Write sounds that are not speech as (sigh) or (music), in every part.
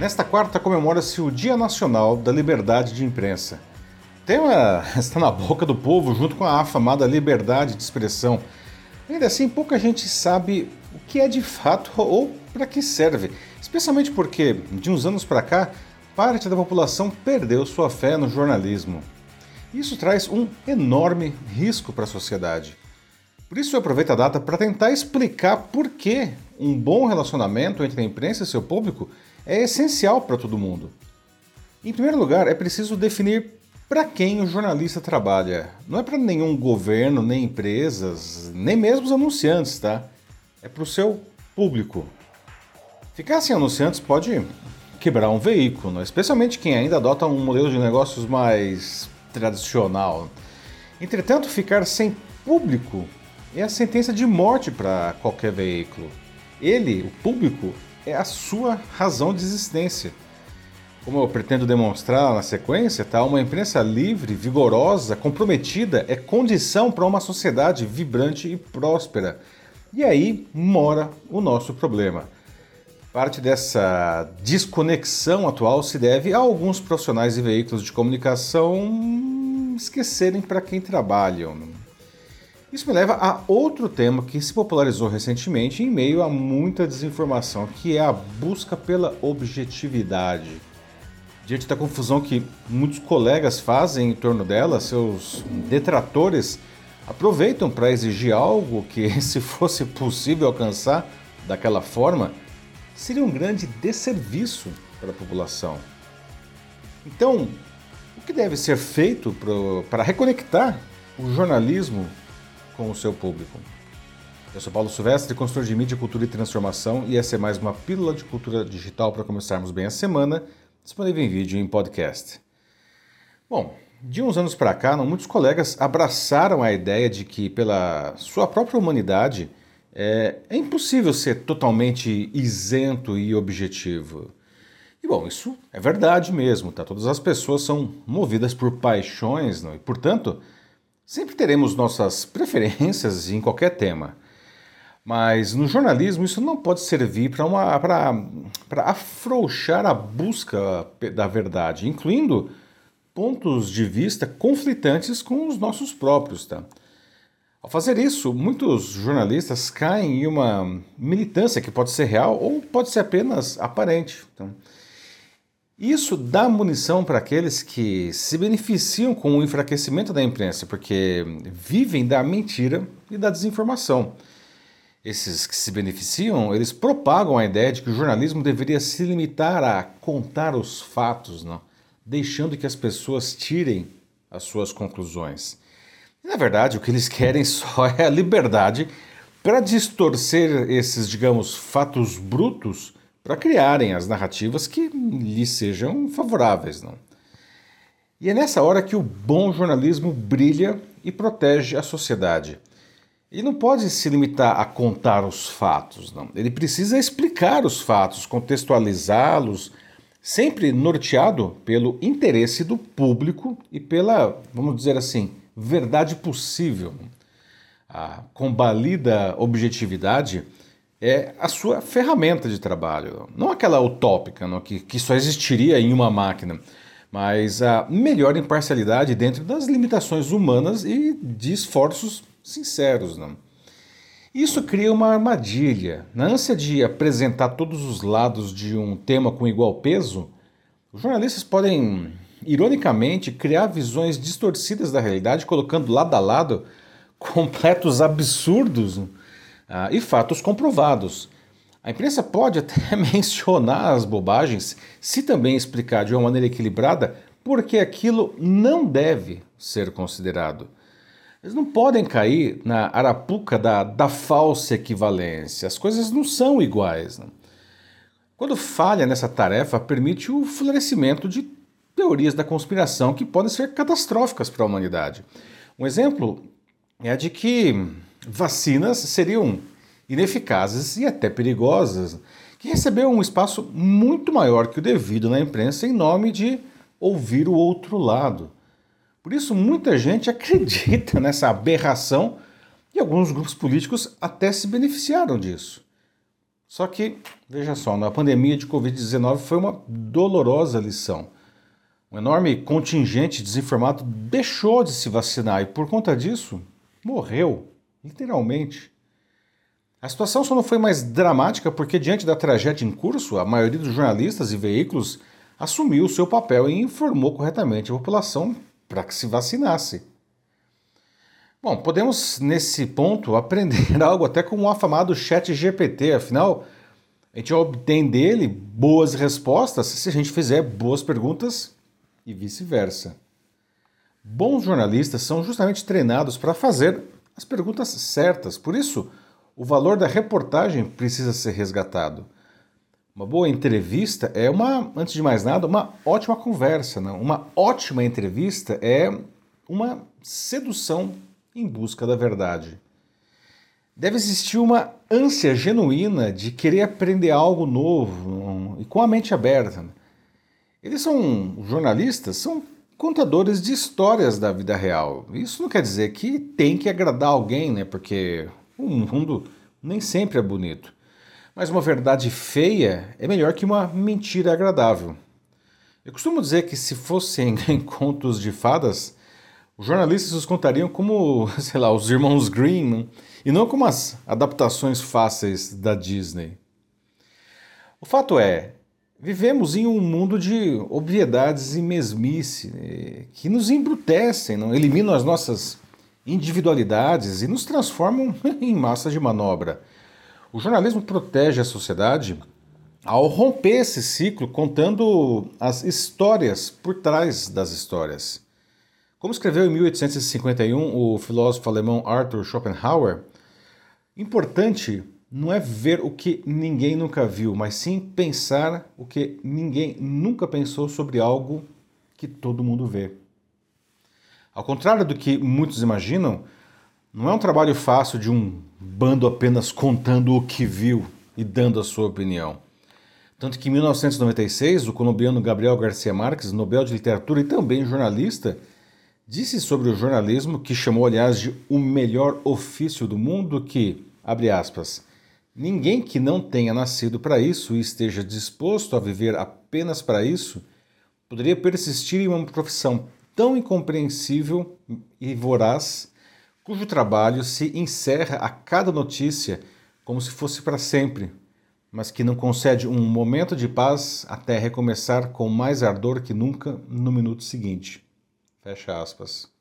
Nesta quarta comemora-se o Dia Nacional da Liberdade de Imprensa. O tema (laughs) está na boca do povo junto com a afamada liberdade de expressão. Ainda assim, pouca gente sabe o que é de fato ou para que serve, especialmente porque, de uns anos para cá, parte da população perdeu sua fé no jornalismo. Isso traz um enorme risco para a sociedade. Por isso eu aproveito a data para tentar explicar por que um bom relacionamento entre a imprensa e seu público é essencial para todo mundo. Em primeiro lugar, é preciso definir para quem o jornalista trabalha. Não é para nenhum governo, nem empresas, nem mesmo os anunciantes, tá? É para o seu público. Ficar sem anunciantes pode quebrar um veículo, especialmente quem ainda adota um modelo de negócios mais tradicional. Entretanto, ficar sem público é a sentença de morte para qualquer veículo. Ele, o público, é a sua razão de existência. Como eu pretendo demonstrar na sequência, tá? uma imprensa livre, vigorosa, comprometida é condição para uma sociedade vibrante e próspera. E aí mora o nosso problema. Parte dessa desconexão atual se deve a alguns profissionais e veículos de comunicação esquecerem para quem trabalham. Isso me leva a outro tema que se popularizou recentemente em meio a muita desinformação, que é a busca pela objetividade. Diante da confusão que muitos colegas fazem em torno dela, seus detratores aproveitam para exigir algo que, (laughs) se fosse possível alcançar daquela forma, seria um grande desserviço para a população. Então, o que deve ser feito para reconectar o jornalismo com o seu público. Eu sou Paulo Silvestre, consultor de mídia, cultura e transformação, e essa é mais uma pílula de cultura digital para começarmos bem a semana, disponível em vídeo e em podcast. Bom, de uns anos para cá, não, muitos colegas abraçaram a ideia de que, pela sua própria humanidade, é, é impossível ser totalmente isento e objetivo. E bom, isso é verdade mesmo, tá? Todas as pessoas são movidas por paixões, não? e portanto, Sempre teremos nossas preferências em qualquer tema, mas no jornalismo isso não pode servir para afrouxar a busca da verdade, incluindo pontos de vista conflitantes com os nossos próprios. Tá? Ao fazer isso, muitos jornalistas caem em uma militância que pode ser real ou pode ser apenas aparente. Então, isso dá munição para aqueles que se beneficiam com o enfraquecimento da imprensa, porque vivem da mentira e da desinformação. Esses que se beneficiam, eles propagam a ideia de que o jornalismo deveria se limitar a contar os fatos, não? deixando que as pessoas tirem as suas conclusões. E, na verdade, o que eles (laughs) querem só é a liberdade para distorcer esses, digamos, fatos brutos para criarem as narrativas que lhes sejam favoráveis. Não? E é nessa hora que o bom jornalismo brilha e protege a sociedade. Ele não pode se limitar a contar os fatos, não. Ele precisa explicar os fatos, contextualizá-los, sempre norteado pelo interesse do público e pela, vamos dizer assim, verdade possível. A combalida objetividade é a sua ferramenta de trabalho. Não aquela utópica, não, que, que só existiria em uma máquina, mas a melhor imparcialidade dentro das limitações humanas e de esforços sinceros. Não? Isso cria uma armadilha. Na ânsia de apresentar todos os lados de um tema com igual peso, os jornalistas podem, ironicamente, criar visões distorcidas da realidade, colocando lado a lado (laughs) completos absurdos ah, e fatos comprovados. A imprensa pode até (laughs) mencionar as bobagens, se também explicar de uma maneira equilibrada, porque aquilo não deve ser considerado. Eles não podem cair na arapuca da, da falsa equivalência. As coisas não são iguais. Não? Quando falha nessa tarefa, permite o florescimento de teorias da conspiração que podem ser catastróficas para a humanidade. Um exemplo é a de que vacinas seriam ineficazes e até perigosas, que recebeu um espaço muito maior que o devido na imprensa em nome de ouvir o outro lado. Por isso, muita gente acredita nessa aberração e alguns grupos políticos até se beneficiaram disso. Só que, veja só, na pandemia de Covid-19 foi uma dolorosa lição. Um enorme contingente desinformado deixou de se vacinar e, por conta disso, morreu, literalmente. A situação só não foi mais dramática porque, diante da tragédia em curso, a maioria dos jornalistas e veículos assumiu o seu papel e informou corretamente a população para que se vacinasse. Bom, podemos nesse ponto (laughs) aprender algo até com o afamado Chat GPT, afinal, a gente obtém dele boas respostas se a gente fizer boas perguntas e vice-versa. Bons jornalistas são justamente treinados para fazer as perguntas certas, por isso, o valor da reportagem precisa ser resgatado. Uma boa entrevista é uma, antes de mais nada, uma ótima conversa. Não? Uma ótima entrevista é uma sedução em busca da verdade. Deve existir uma ânsia genuína de querer aprender algo novo e com a mente aberta. Eles são jornalistas, são contadores de histórias da vida real. Isso não quer dizer que tem que agradar alguém, né? Porque o mundo nem sempre é bonito. Mas uma verdade feia é melhor que uma mentira agradável. Eu costumo dizer que se fossem (laughs) contos de fadas, os jornalistas os contariam como, (laughs) sei lá, os irmãos Green, né? e não como as adaptações fáceis da Disney. O fato é, Vivemos em um mundo de obviedades e mesmice né, que nos embrutecem, não eliminam as nossas individualidades e nos transformam (laughs) em massa de manobra. O jornalismo protege a sociedade ao romper esse ciclo contando as histórias por trás das histórias. Como escreveu em 1851 o filósofo alemão Arthur Schopenhauer, importante não é ver o que ninguém nunca viu, mas sim pensar o que ninguém nunca pensou sobre algo que todo mundo vê. Ao contrário do que muitos imaginam, não é um trabalho fácil de um bando apenas contando o que viu e dando a sua opinião. Tanto que em 1996, o colombiano Gabriel Garcia Marques, Nobel de Literatura e também jornalista, disse sobre o jornalismo, que chamou, aliás, de o melhor ofício do mundo, que, abre aspas, Ninguém que não tenha nascido para isso e esteja disposto a viver apenas para isso poderia persistir em uma profissão tão incompreensível e voraz, cujo trabalho se encerra a cada notícia como se fosse para sempre, mas que não concede um momento de paz até recomeçar com mais ardor que nunca no minuto seguinte. Fecha aspas.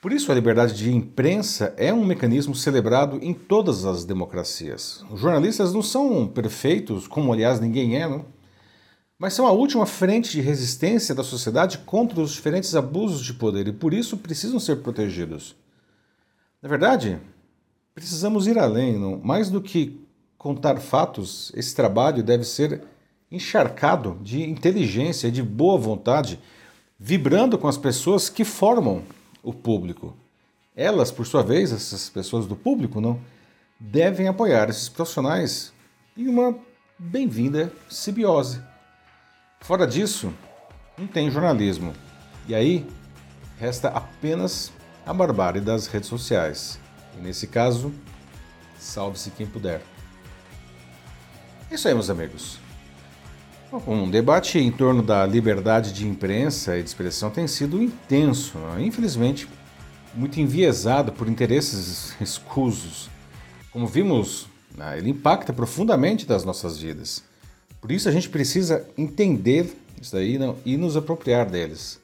Por isso, a liberdade de imprensa é um mecanismo celebrado em todas as democracias. Os jornalistas não são perfeitos, como aliás ninguém é, não? mas são a última frente de resistência da sociedade contra os diferentes abusos de poder e por isso precisam ser protegidos. Na verdade, precisamos ir além. Não? Mais do que contar fatos, esse trabalho deve ser encharcado de inteligência de boa vontade, vibrando com as pessoas que formam o público. Elas, por sua vez, essas pessoas do público, não, devem apoiar esses profissionais em uma bem-vinda simbiose. Fora disso, não tem jornalismo. E aí, resta apenas a barbárie das redes sociais. E nesse caso, salve-se quem puder. É isso aí, meus amigos. Um debate em torno da liberdade de imprensa e de expressão tem sido intenso, né? infelizmente muito enviesado por interesses escusos. Como vimos, né, ele impacta profundamente das nossas vidas. Por isso a gente precisa entender isso daí e nos apropriar deles.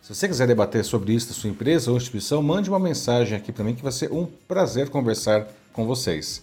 Se você quiser debater sobre isso na sua empresa ou instituição, mande uma mensagem aqui para mim que vai ser um prazer conversar com vocês.